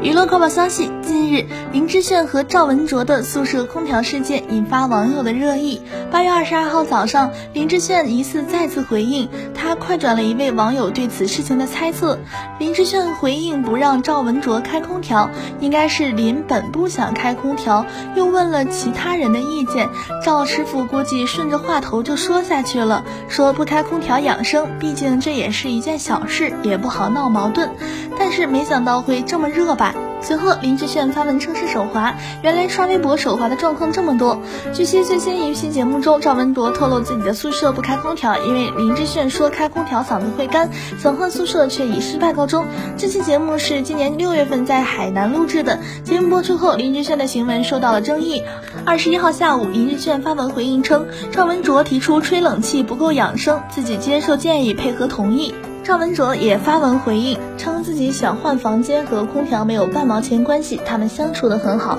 娱乐快报消息：近日，林志炫和赵文卓的宿舍空调事件引发网友的热议。八月二十二号早上，林志炫疑似再次回应，他快转了一位网友对此事情的猜测。林志炫回应不让赵文卓开空调，应该是林本不想开空调，又问了其他人的意见。赵师傅估计顺着话头就说下去了，说不开空调养生，毕竟这也是一件小事，也不好闹矛盾。但是没想到会这么热吧？随后，林志炫发文称是手滑，原来刷微博手滑的状况这么多。据悉，最新一期节目中，赵文卓透露自己的宿舍不开空调，因为林志炫说开空调嗓子会干，想换宿舍却以失败告终。这期节目是今年六月份在海南录制的，节目播出后，林志炫的行为受到了争议。二十一号下午，林志炫发文回应称，赵文卓提出吹冷气不够养生，自己接受建议，配合同意。赵文卓也发文回应，称自己想换房间和空调没有半毛钱关系，他们相处的很好。